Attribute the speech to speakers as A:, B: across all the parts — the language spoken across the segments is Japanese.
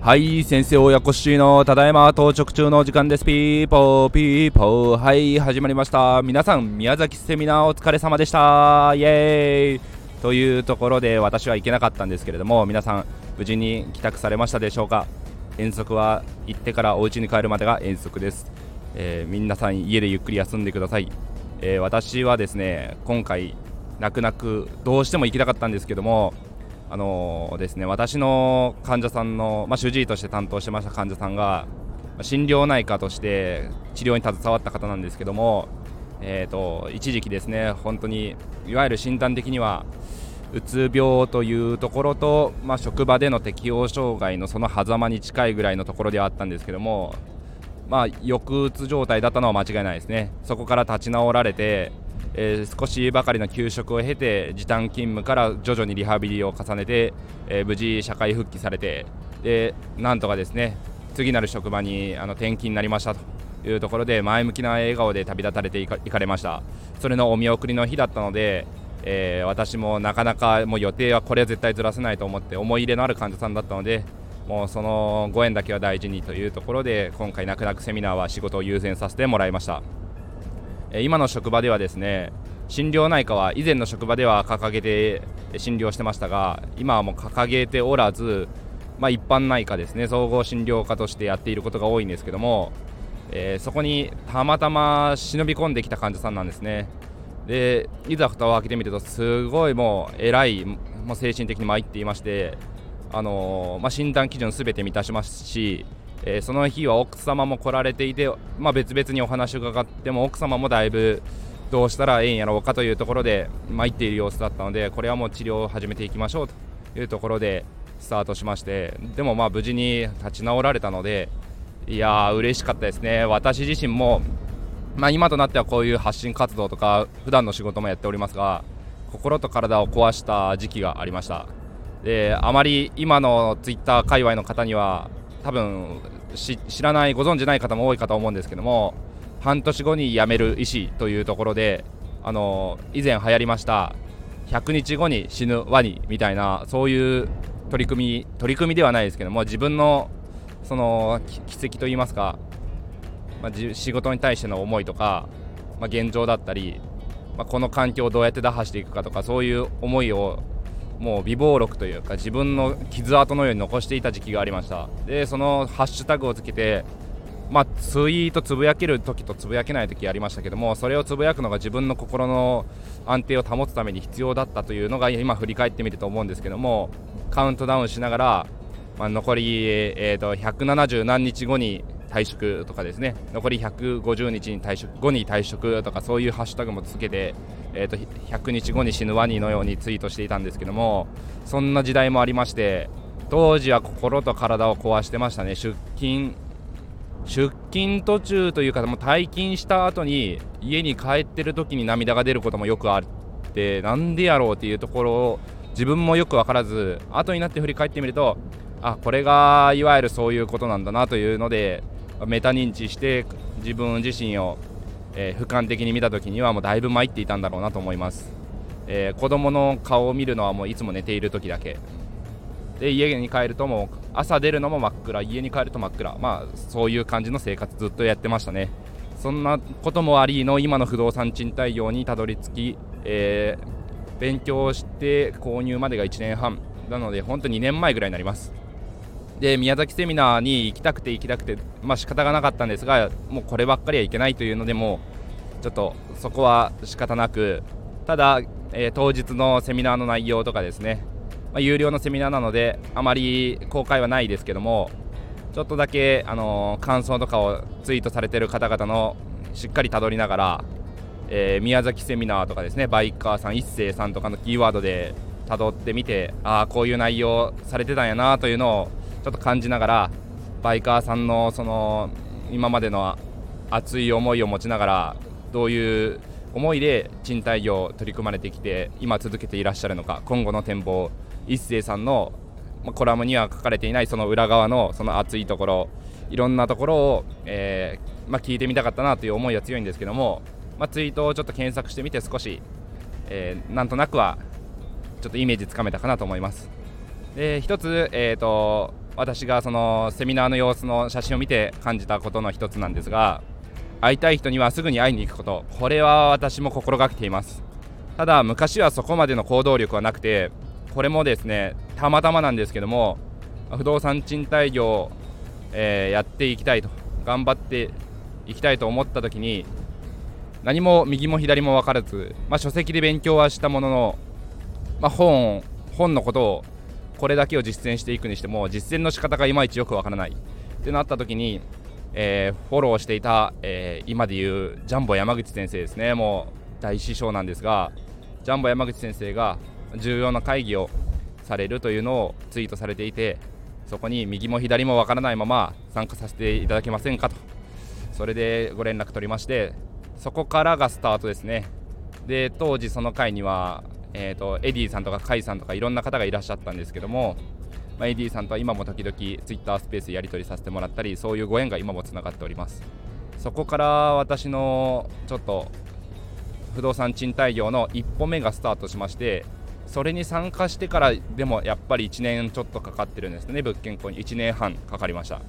A: はい先生親子しのただいま到着中の時間です。ピーポーピーポー。はい始まりました。皆さん宮崎セミナーお疲れ様でした。イエーイ。というところで私は行けなかったんですけれども皆さん無事に帰宅されましたでしょうか？遠足は行ってからお家に帰るまでが遠足です、えー、皆さん家でゆっくり休んでください、えー、私はですね今回泣く泣くどうしても行きたかったんですけどもあのー、ですね私の患者さんの、まあ、主治医として担当してました患者さんが心療内科として治療に携わった方なんですけども、えーと、一時期ですね本当にいわゆる診断的にはうつ病というところと、まあ、職場での適応障害のその狭間に近いぐらいのところではあったんですけども、まあ、抑うつ状態だったのは間違いないですね。そこから立ち直られてえー、少しばかりの休職を経て時短勤務から徐々にリハビリを重ねて、えー、無事社会復帰されてでなんとかですね次なる職場にあの転勤になりましたというところで前向きな笑顔で旅立たれていかれましたそれのお見送りの日だったので、えー、私もなかなかもう予定はこれは絶対ずらせないと思って思い入れのある患者さんだったのでもうそのご縁だけは大事にというところで今回泣く泣くセミナーは仕事を優先させてもらいました。今の職場ではですね心療内科は以前の職場では掲げて診療してましたが今はもう掲げておらず、まあ、一般内科ですね総合診療科としてやっていることが多いんですけども、えー、そこにたまたま忍び込んできた患者さんなんですね。でいざ蓋を開けてみるとすごいもう偉いもう精神的に参っていましてあのー、まあ、診断基準すべて満たしますしえー、その日は奥様も来られていて、まあ、別々にお話を伺っても奥様もだいぶどうしたらええんやろうかというところで参っている様子だったのでこれはもう治療を始めていきましょうというところでスタートしましてでもまあ無事に立ち直られたのでいやー嬉しかったですね。私自身も、まあ、今となってはこういう発信活動とか普段の仕事もやっておりますが心と体を壊した時期がありました。であまり今のツイッター界隈の方には多分知らないご存じない方も多いかと思うんですけども半年後に辞める医師というところであの以前流行りました100日後に死ぬワニみたいなそういう取り組み取り組みではないですけども自分のその奇跡といいますか、まあ、仕事に対しての思いとか、まあ、現状だったり、まあ、この環境をどうやって打破していくかとかそういう思いをもう美貌録というか自分の傷跡のように残していた時期がありました。でそのハッシュタグをつけてまあ、ツイートつぶやける時とつぶやけない時ありましたけどもそれをつぶやくのが自分の心の安定を保つために必要だったというのが今振り返ってみると思うんですけどもカウントダウンしながら、まあ、残り、えーと、170何日後に退職とかですね。残り150日に退職後に退職とかそういうハッシュタグもつけて、えーと、100日後に死ぬワニのようにツイートしていたんですけどもそんな時代もありまして当時は心と体を壊してましたね。出勤出勤途中というかもう退勤した後に家に帰ってる時に涙が出ることもよくあってなんでやろうっていうところを自分もよく分からず後になって振り返ってみるとあこれがいわゆるそういうことなんだなというのでメタ認知して自分自身を、えー、俯瞰的に見た時にはもうだいぶ参っていたんだろうなと思います、えー、子供の顔を見るのはもういつも寝ている時だけ。で家に帰るとも朝出るのも真っ暗。家に帰ると真っ暗。まあそういう感じの生活ずっとやってましたね。そんなこともありの今の不動産賃貸業にたどり着き、えー、勉強して購入までが1年半。なので本当2年前ぐらいになります。で宮崎セミナーに行きたくて行きたくてまあ仕方がなかったんですがもうこればっかりはいけないというのでもうちょっとそこは仕方なくただ、えー、当日のセミナーの内容とかですね、まあ、有料のセミナーなのであまり公開はないですけどもちょっとだけ、あのー、感想とかをツイートされてる方々のしっかりたどりながら、えー、宮崎セミナーとかですねバイカーさん一斉さんとかのキーワードでたどってみてああこういう内容されてたんやなというのをちょっと感じながらバイカーさんのその今までの熱い思いを持ちながらどういう思いで賃貸業を取り組まれてきて今続けていらっしゃるのか今後の展望一斉さんのコラムには書かれていないその裏側のその熱いところいろんなところを、えー、まあ、聞いてみたかったなという思いは強いんですけども、まあ、ツイートをちょっと検索してみて少し、えー、なんとなくはちょっとイメージつかめたかなと思います。で一つ、えーと、私がそのセミナーの様子の写真を見て感じたことの一つなんですが会いたい人にはすぐに会いに行くこと。これは私も心がけています。ただ昔はそこまでの行動力はなくてこれもですねたまたまなんですけども不動産賃貸業、えー、やっていきたいと頑張っていきたいと思った時に何も右も左も分からず、まあ、書籍で勉強はしたものの、まあ、本本のことをこれだけを実践していくにしても実践の仕方がいまいちよくわからない。ってなった時に、えー、フォローしていた、えー、今でいうジャンボ山口先生ですね。もう大師匠なんですがジャンボ山口先生が重要な会議をされるというのをツイートされていてそこに右も左もわからないまま参加させていただけませんかと。それでご連絡取りましてそこからがスタートですね。で当時その会には、えーと、エディさんとかカイさんとかいろんな方がいらっしゃったんですけども、まあ、エディさんとは今も時々ツイッタースペースやり取りさせてもらったりそういうご縁が今もつながっております。そこから私のちょっと不動産賃貸業の一歩目がスタートしましてそれに参加してからでもやっぱり1年ちょっとかかってるんですね。物件購入1年半かかりました。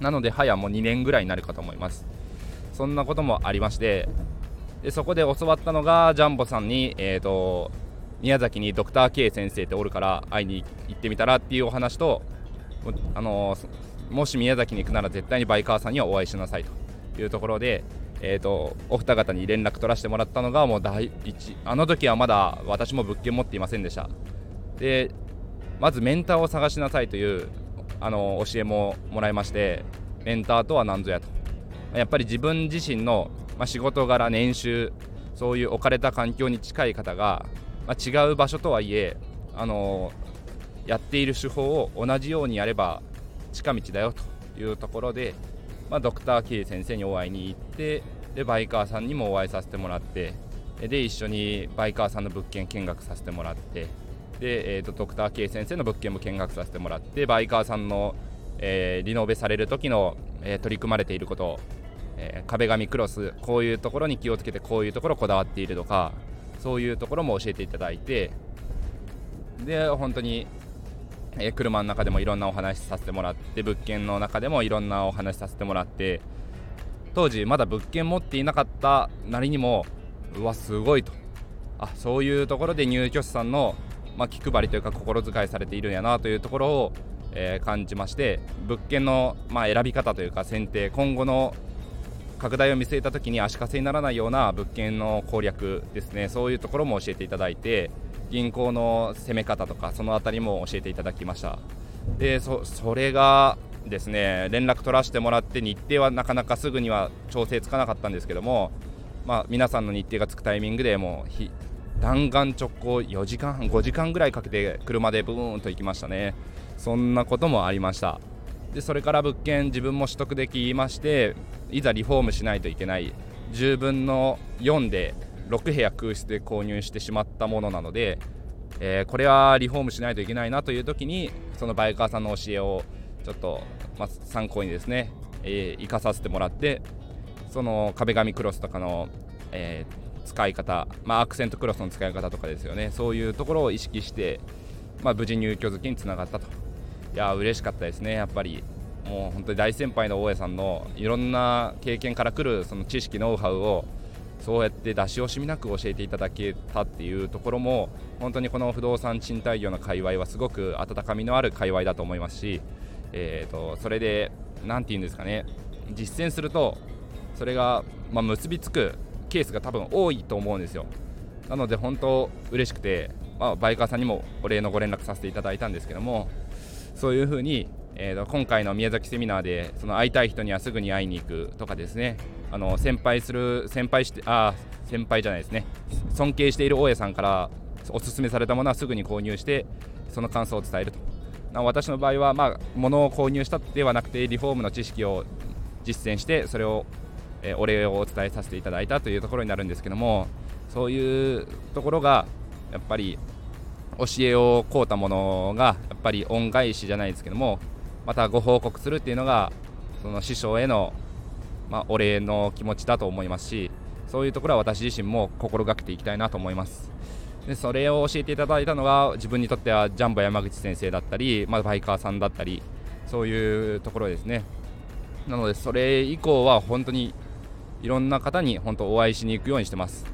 A: なので早もう2年ぐらいになるかと思います。そんなこともありましてでそこで教わったのがジャンボさんに、えーと、宮崎にドクター K 先生っておるから会いに行ってみたらっていうお話と、あの、もし宮崎に行くなら絶対にバイカーさんにはお会いしなさいというところで、えーと、お二方に連絡取らせてもらったのがもう第一あの時はまだ私も物件持っていませんでした。でまずメンターを探しなさいというあの教えももらいましてメンターとは何ぞやと。やっぱり自分自身の、まあ、仕事柄年収そういう置かれた環境に近い方が、まあ、違う場所とはいえ、あの、やっている手法を同じようにやれば近道だよというところで、まあ、ドクター・キー先生にお会いに行ってでバイカーさんにもお会いさせてもらってで一緒にバイカーさんの物件見学させてもらってで、えーと、ドクター K 先生の物件も見学させてもらってバイカーさんの、えー、リノベされる時の、えー、取り組まれていることえー、壁紙クロスこういうところに気をつけてこういうところこだわっているとかそういうところも教えていただいてで本当に、え、車の中でもいろんなお話させてもらって物件の中でもいろんなお話させてもらって当時まだ物件持っていなかったなりにもうわすごいと。あそういうところで入居者さんの、まあ、気配りというか心遣いされているんやなというところを、えー、感じまして物件の、まあ、選び方というか選定今後の拡大を見据えた時に足かせにならないような物件の攻略ですね。そういうところも教えていただいて銀行の攻め方とかその辺りも教えていただきました。でそれがですね連絡取らせてもらって日程はなかなかすぐには調整つかなかったんですけども、まあ、皆さんの日程がつくタイミングでもう弾丸直行4時間半5時間ぐらいかけて車でブーンと行きましたね。そんなこともありました。でそれから物件自分も取得できましていざリフォームしないといけない10分の4で6部屋空室で購入してしまったものなので、えー、これはリフォームしないといけないなという時にそのバイカーさんの教えをちょっと、まあ、参考にですね、えー、生かさせてもらってその壁紙クロスとかの、えー、使い方、まあ、アクセントクロスの使い方とかですよね。そういうところを意識して、まあ、無事入居付けにつながったと。いや嬉しかったですね、やっぱり。もう本当に大先輩の大家さんのいろんな経験からくるその知識、ノウハウをそうやって出し惜しみなく教えていただけたっていうところも本当にこの不動産賃貸業の界隈はすごく温かみのある界隈だと思いますし、えーと、それで何て言うんですかね実践するとそれが、まあ、結びつくケースが多分多いと思うんですよ。なので本当嬉しくて、まあ、バイカーさんにもお礼のご連絡させていただいたんですけどもそういうふうに、えー、今回の宮崎セミナーでその会いたい人にはすぐに会いに行くとかですね。あの先輩する先輩してあ先輩じゃないですね。尊敬している大家さんからおすすめされたものはすぐに購入してその感想を伝えると。私の場合は、まあ、物を購入したではなくてリフォームの知識を実践してそれを、えー、お礼をお伝えさせていただいたというところになるんですけどもそういうところがやっぱり教えを請うたものがやっぱり恩返しじゃないですけどもまたご報告するっていうのがその師匠への、まあ、お礼の気持ちだと思いますしそういうところは私自身も心がけていきたいなと思います。でそれを教えていただいたのが自分にとってはジャンボ山口先生だったり、まあ、バイカーさんだったりそういうところですね。なのでそれ以降は本当にいろんな方に本当お会いしに行くようにしてます。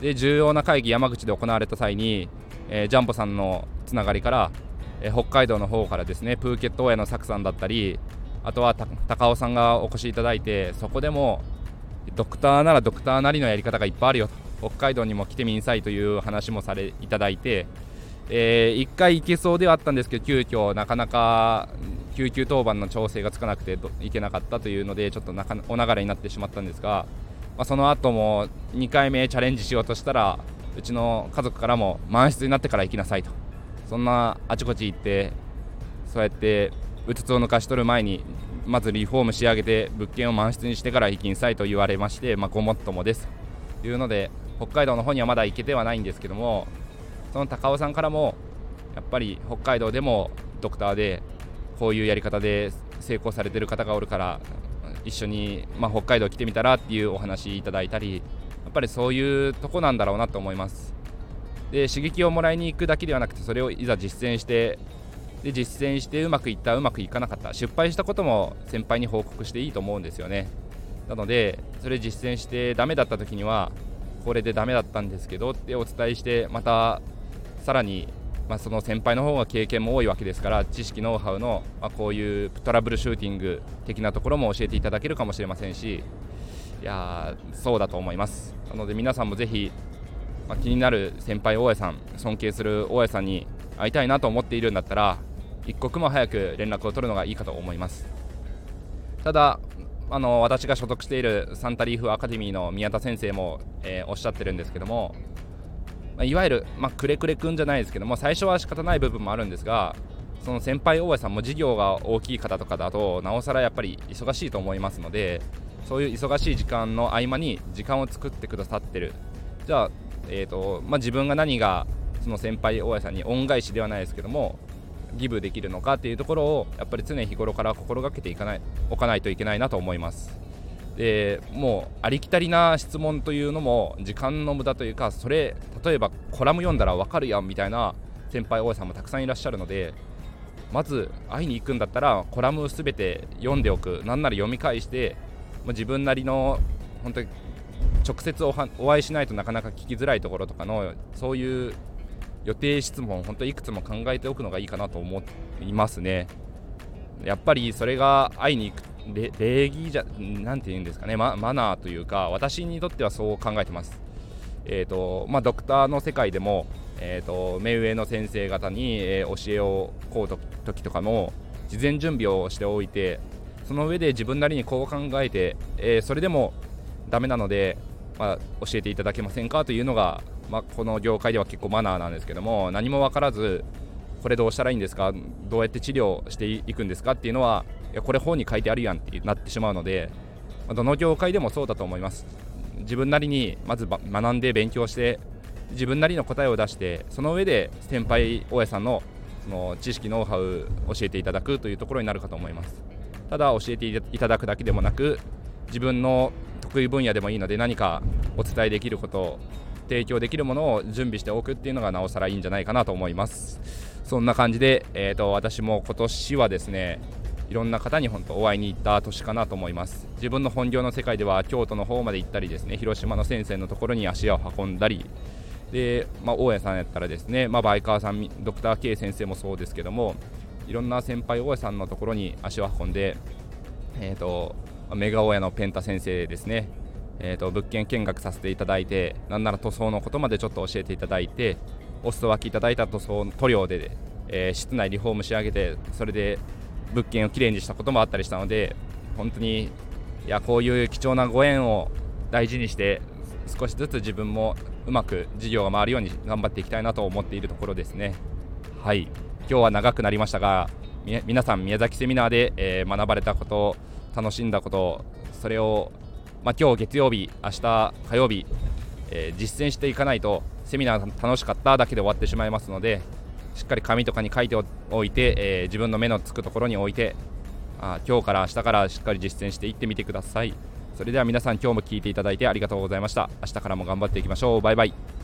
A: で重要な会議山口で行われた際に、えー、ジャンボさんのつながりから、え、北海道の方からですねプーケット親のサクさんだったりあとは高尾さんがお越しいただいてそこでもドクターならドクターなりのやり方がいっぱいあるよ。と北海道にも来てみんさいという話もされいただいて、えー、1回行けそうではあったんですけど急遽なかなか救急当番の調整がつかなくて行けなかったというのでちょっとお流れになってしまったんですが、まあ、その後も2回目チャレンジしようとしたらうちの家族からも満室になってから行きなさいと。そんなあちこち行ってそうやってうつつを抜かし取る前にまずリフォーム仕上げて物件を満室にしてから行きなさいと言われまして、まあ、ごもっともです。というので北海道の方にはまだ行けてはないんですけどもその高尾さんからもやっぱり北海道でもドクターでこういうやり方で成功されてる方がおるから一緒に、まあ、北海道来てみたらっていうお話いただいたりやっぱりそういうとこなんだろうなと思います。で刺激をもらいに行くだけではなくてそれをいざ実践してで実践してうまくいったうまくいかなかった。失敗したことも先輩に報告していいと思うんですよね。なのでそれ実践してダメだった時にはこれでダメだったんですけどってお伝えしてまたさらにまあ、その先輩の方が経験も多いわけですから知識ノウハウの、まあ、こういうトラブルシューティング的なところも教えていただけるかもしれませんしいやそうだと思います。なので皆さんもぜひ、まあ、気になる先輩大家さん尊敬する大家さんに会いたいなと思っているんだったら一刻も早く連絡を取るのがいいかと思います。ただあの私が所属しているサンタリーフアカデミーの宮田先生も、えー、おっしゃってるんですけどもまあ、いわゆる、まあ、くれくれくんじゃないですけども最初は仕方ない部分もあるんですがその先輩大家さんも事業が大きい方とかだとなおさらやっぱり忙しいと思いますのでそういう忙しい時間の合間に時間を作ってくださってる。じゃあ、えーとまあ、自分が何がその先輩大家さんに恩返しではないですけどもギブできるのかっていうところをやっぱり常日頃から心がけていかないおかないといけないなと思います。でもうありきたりな質問というのも時間の無駄というかそれ例えばコラム読んだら分かるやんみたいな先輩大家さんもたくさんいらっしゃるのでまず会いに行くんだったらコラムすべて読んでおくなんなら読み返して自分なりの本当に直接おお会いしないとなかなか聞きづらいところとかのそういう予定質問本当いくつも考えておくのがいいかなと思いますねやっぱりそれが会いに行く礼儀じゃ、なんて言うんですかね、ママナーというか、私にとってはそう考えてます。えーとまあ、ドクターの世界でも、えーと、目上の先生方に、えー、教えを請うと時とかも事前準備をしておいてその上で自分なりにこう考えて、えー、それでもダメなので、まあ、教えていただけませんかというのが、まあ、この業界では結構マナーなんですけども何も分からずこれどうしたらいいんですかどうやって治療していくんですかっていうのはいやこれ本に書いてあるやんってなってしまうのでどの業界でもそうだと思います。自分なりにまず学んで勉強して自分なりの答えを出してその上で先輩大家さんのその知識ノウハウ教えていただくというところになるかと思います。ただ教えていただくだけでもなく自分の得意分野でもいいので何かお伝えできること提供できるものを準備しておくっていうのがなおさらいいんじゃないかなと思います。そんな感じで、えーと私も今年はですねいろんな方に本当お会いに行った年かなと思います。自分の本業の世界では京都の方まで行ったりですね広島の先生のところに足を運んだり。で、まあ、大家さんやったらですね、まあ、バイカーさんドクター K 先生もそうですけどもいろんな先輩大家さんのところに足を運んで、えーと、メガ大家のペンタ先生ですね、えーと、物件見学させていただいてなんなら塗装のことまでちょっと教えていただいてお裾分けいただいた塗装塗料で、えー、室内リフォーム仕上げてそれで物件をきれいにしたこともあったりしたので本当にいやこういう貴重なご縁を大事にして少しずつ自分もうまく事業が回るように頑張っていきたいなと思っているところですね。はい。今日は長くなりましたが皆さん宮崎セミナーで、え、学ばれたこと楽しんだことそれを、まあ、今日月曜日明日火曜日、えー、実践していかないとセミナー楽しかっただけで終わってしまいますのでしっかり紙とかに書いておいて、えー、自分の目のつくところに置いてあ今日から明日からしっかり実践していってみてください。それでは皆さん今日も聞いていただいてありがとうございました。明日からも頑張っていきましょう。バイバイ。